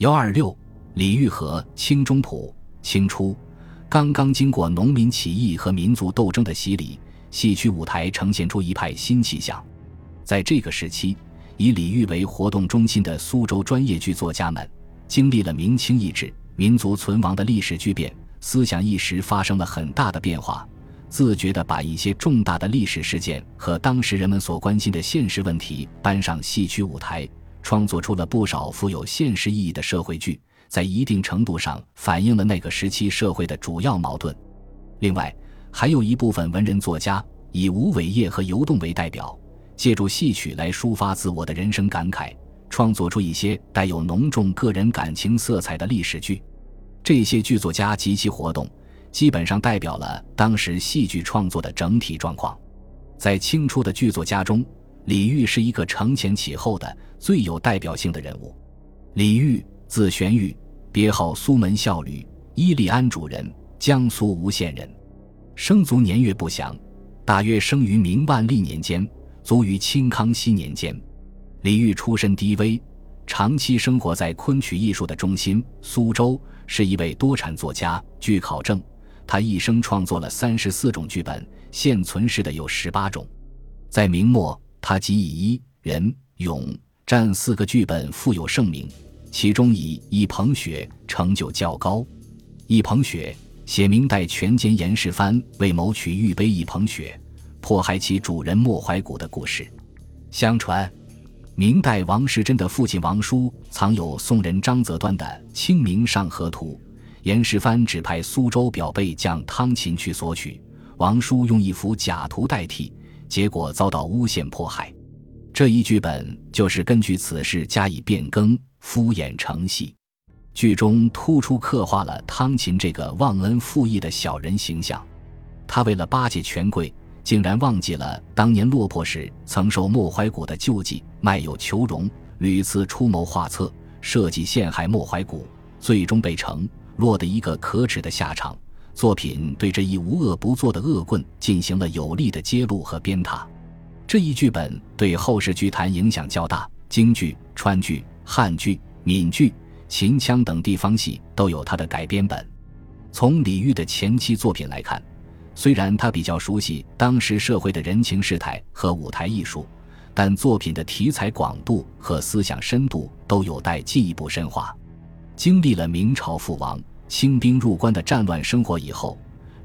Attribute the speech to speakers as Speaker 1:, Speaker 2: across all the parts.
Speaker 1: 幺二六，李玉和清中普，清初，刚刚经过农民起义和民族斗争的洗礼，戏曲舞台呈现出一派新气象。在这个时期，以李玉为活动中心的苏州专业剧作家们，经历了明清易帜、民族存亡的历史巨变，思想意识发生了很大的变化，自觉地把一些重大的历史事件和当时人们所关心的现实问题搬上戏曲舞台。创作出了不少富有现实意义的社会剧，在一定程度上反映了那个时期社会的主要矛盾。另外，还有一部分文人作家以吴伟业和游动为代表，借助戏曲来抒发自我的人生感慨，创作出一些带有浓重个人感情色彩的历史剧。这些剧作家及其活动，基本上代表了当时戏剧创作的整体状况。在清初的剧作家中，李煜是一个承前启后的最有代表性的人物。李煜，字玄玉，别号苏门孝吕，伊利安主人，江苏吴县人。生卒年月不详，大约生于明万历年间，卒于清康熙年间。李煜出身低微，长期生活在昆曲艺术的中心苏州，是一位多产作家。据考证，他一生创作了三十四种剧本，现存世的有十八种。在明末。他即以一人勇占四个剧本富有盛名，其中以一捧雪成就较高。一捧雪写明代权奸严世蕃为谋取玉杯一捧雪，迫害其主人莫怀古的故事。相传，明代王世贞的父亲王叔藏有宋人张择端的《清明上河图》，严世蕃指派苏州表备将汤勤去索取，王叔用一幅假图代替。结果遭到诬陷迫害，这一剧本就是根据此事加以变更、敷衍成戏。剧中突出刻画了汤勤这个忘恩负义的小人形象。他为了巴结权贵，竟然忘记了当年落魄时曾受莫怀古的救济，卖友求荣，屡次出谋划策，设计陷害莫怀古，最终被惩，落得一个可耻的下场。作品对这一无恶不作的恶棍进行了有力的揭露和鞭挞，这一剧本对后世剧坛影响较大。京剧、川剧、汉剧、闽剧、秦腔等地方戏都有他的改编本。从李煜的前期作品来看，虽然他比较熟悉当时社会的人情世态和舞台艺术，但作品的题材广度和思想深度都有待进一步深化。经历了明朝覆亡。清兵入关的战乱生活以后，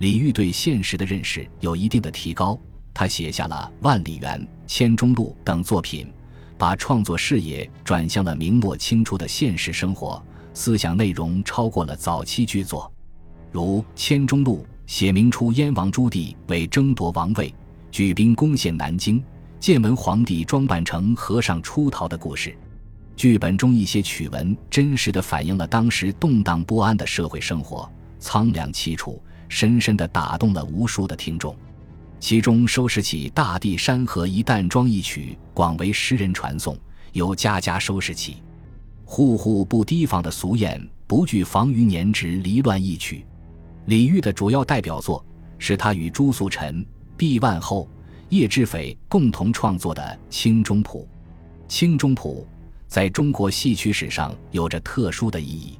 Speaker 1: 李煜对现实的认识有一定的提高。他写下了《万里园》《千钟路》等作品，把创作视野转向了明末清初的现实生活，思想内容超过了早期剧作。如《千钟路》写明初燕王朱棣为争夺王位，举兵攻陷南京，建文皇帝装扮成和尚出逃的故事。剧本中一些曲文真实的反映了当时动荡不安的社会生活，苍凉凄楚，深深的打动了无数的听众。其中收拾起大地山河一淡妆一曲广为诗人传颂，由家家收拾起，户户不提防的俗谚不惧防于年值离乱一曲。李煜的主要代表作是他与朱素臣、毕万后、叶志斐共同创作的《清中谱》。《清中谱》。在中国戏曲史上有着特殊的意义，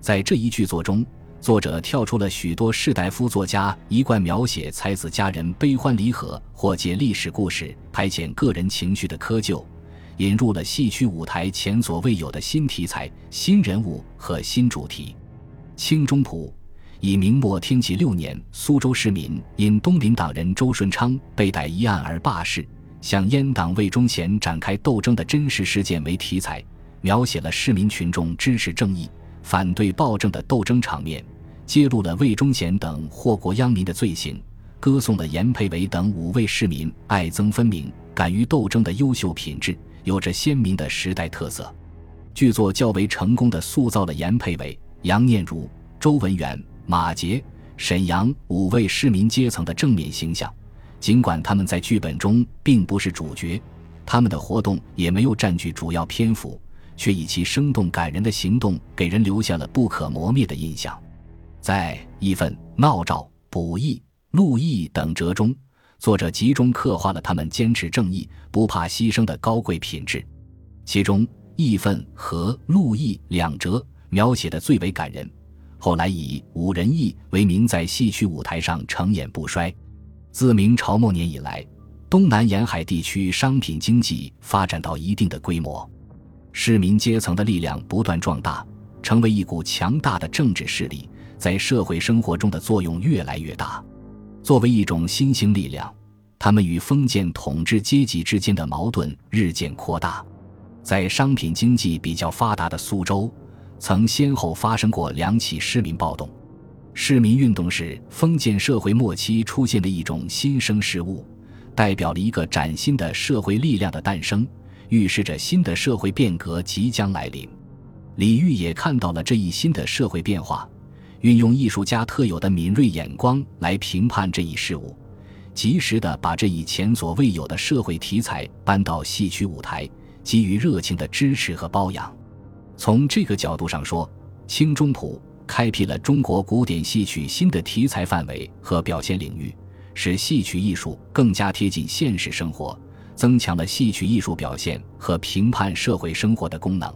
Speaker 1: 在这一剧作中，作者跳出了许多士大夫作家一贯描写才子佳人悲欢离合或借历史故事排遣个人情绪的窠臼，引入了戏曲舞台前所未有的新题材、新人物和新主题。《清中谱》以明末天启六年苏州市民因东林党人周顺昌被逮一案而罢市。向阉党魏忠贤展开斗争的真实事件为题材，描写了市民群众支持正义、反对暴政的斗争场面，揭露了魏忠贤等祸国殃民的罪行，歌颂了严佩伟等五位市民爱憎分明、敢于斗争的优秀品质，有着鲜明的时代特色。剧作较为成功的塑造了严佩伟、杨念如、周文元、马杰、沈阳五位市民阶层的正面形象。尽管他们在剧本中并不是主角，他们的活动也没有占据主要篇幅，却以其生动感人的行动给人留下了不可磨灭的印象。在义愤、闹照、补义、陆义等折中，作者集中刻画了他们坚持正义、不怕牺牲的高贵品质。其中，义愤和陆毅两折描写的最为感人。后来以武仁义为名，在戏曲舞台上成演不衰。自明朝末年以来，东南沿海地区商品经济发展到一定的规模，市民阶层的力量不断壮大，成为一股强大的政治势力，在社会生活中的作用越来越大。作为一种新兴力量，他们与封建统治阶级之间的矛盾日渐扩大。在商品经济比较发达的苏州，曾先后发生过两起市民暴动。市民运动是封建社会末期出现的一种新生事物，代表了一个崭新的社会力量的诞生，预示着新的社会变革即将来临。李煜也看到了这一新的社会变化，运用艺术家特有的敏锐眼光来评判这一事物，及时的把这一前所未有的社会题材搬到戏曲舞台。给予热情的支持和包养。从这个角度上说，清中谱开辟了中国古典戏曲新的题材范围和表现领域，使戏曲艺术更加贴近现实生活，增强了戏曲艺术表现和评判社会生活的功能。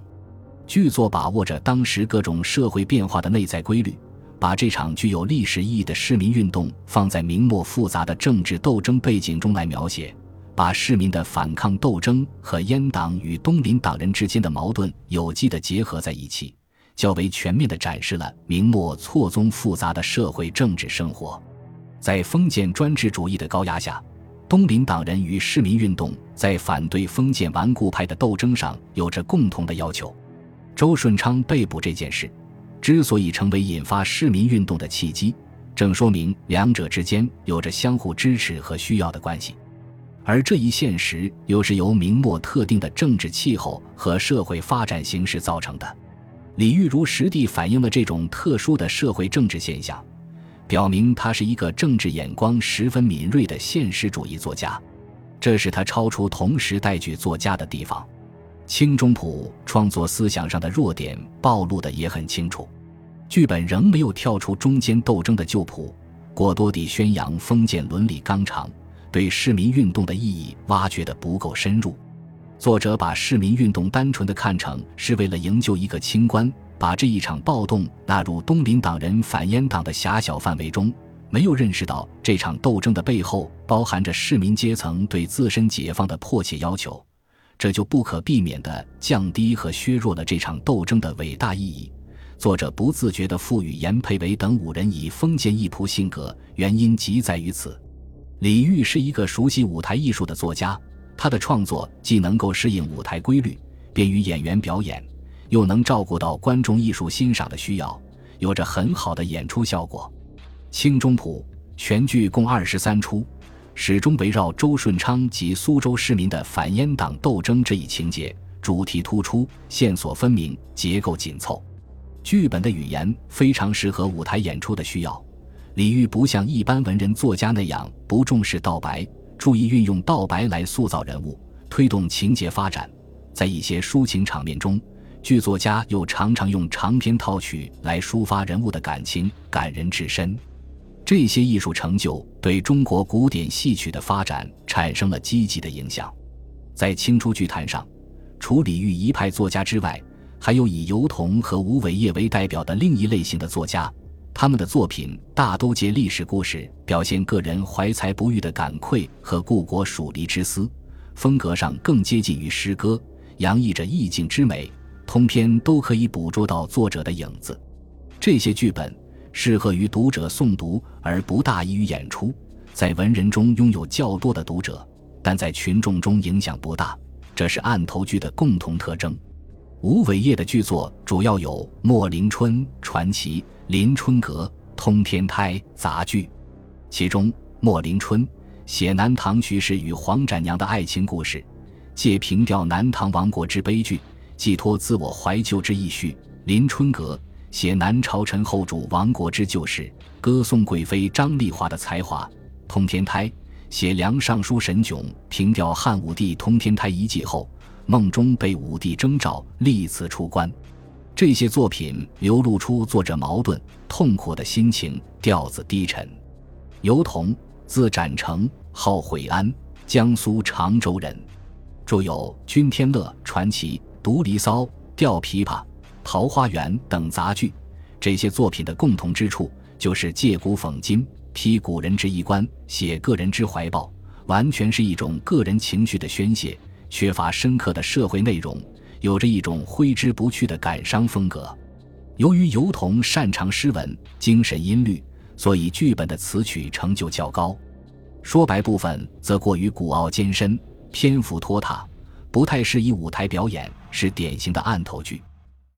Speaker 1: 剧作把握着当时各种社会变化的内在规律，把这场具有历史意义的市民运动放在明末复杂的政治斗争背景中来描写。把市民的反抗斗争和阉党与东林党人之间的矛盾有机的结合在一起，较为全面地展示了明末错综复杂的社会政治生活。在封建专制主义的高压下，东林党人与市民运动在反对封建顽固派的斗争上有着共同的要求。周顺昌被捕这件事，之所以成为引发市民运动的契机，正说明两者之间有着相互支持和需要的关系。而这一现实又是由明末特定的政治气候和社会发展形势造成的。李玉如实地反映了这种特殊的社会政治现象，表明他是一个政治眼光十分敏锐的现实主义作家，这是他超出同时代剧作家的地方。清中谱创作思想上的弱点暴露的也很清楚，剧本仍没有跳出中间斗争的旧谱，过多地宣扬封建伦理纲常。对市民运动的意义挖掘的不够深入，作者把市民运动单纯的看成是为了营救一个清官，把这一场暴动纳入东林党人反阉党的狭小范围中，没有认识到这场斗争的背后包含着市民阶层对自身解放的迫切要求，这就不可避免地降低和削弱了这场斗争的伟大意义。作者不自觉地赋予严培伟等五人以封建义仆性格，原因即在于此。李煜是一个熟悉舞台艺术的作家，他的创作既能够适应舞台规律，便于演员表演，又能照顾到观众艺术欣赏的需要，有着很好的演出效果。《清中谱》全剧共二十三出，始终围绕周顺昌及苏州市民的反阉党斗争这一情节，主题突出，线索分明，结构紧凑，剧本的语言非常适合舞台演出的需要。李煜不像一般文人作家那样不重视道白，注意运用道白来塑造人物，推动情节发展。在一些抒情场面中，剧作家又常常用长篇套曲来抒发人物的感情，感人至深。这些艺术成就对中国古典戏曲的发展产生了积极的影响。在清初剧坛上，除李煜一派作家之外，还有以尤彤和吴伟业为代表的另一类型的作家。他们的作品大都借历史故事表现个人怀才不遇的感愧和故国属离之思，风格上更接近于诗歌，洋溢着意境之美，通篇都可以捕捉到作者的影子。这些剧本适合于读者诵读，而不大易于演出，在文人中拥有较多的读者，但在群众中影响不大，这是案头剧的共同特征。吴伟业的剧作主要有《莫林春》传奇。《临春阁》《通天台》杂剧，其中《莫林春》写南唐徐氏与黄展娘的爱情故事，借凭吊南唐亡国之悲剧，寄托自我怀旧之意绪；《临春阁》写南朝陈后主亡国之旧事，歌颂贵妃张丽华的才华；《通天台》写梁尚书沈炯凭吊汉武帝通天台遗迹后，梦中被武帝征召，历次出关。这些作品流露出作者矛盾、痛苦的心情，调子低沉。尤彤，字展成，号悔安，江苏常州人，著有《君天乐传奇》《读离骚》《吊琵琶》《桃花源》等杂剧。这些作品的共同之处，就是借古讽今，批古人之衣冠，写个人之怀抱，完全是一种个人情绪的宣泄，缺乏深刻的社会内容，有着一种挥之不去的感伤风格。由于尤童擅长诗文，精神音律，所以剧本的词曲成就较高。说白部分则过于古傲艰深，篇幅拖沓，不太适宜舞台表演，是典型的案头剧。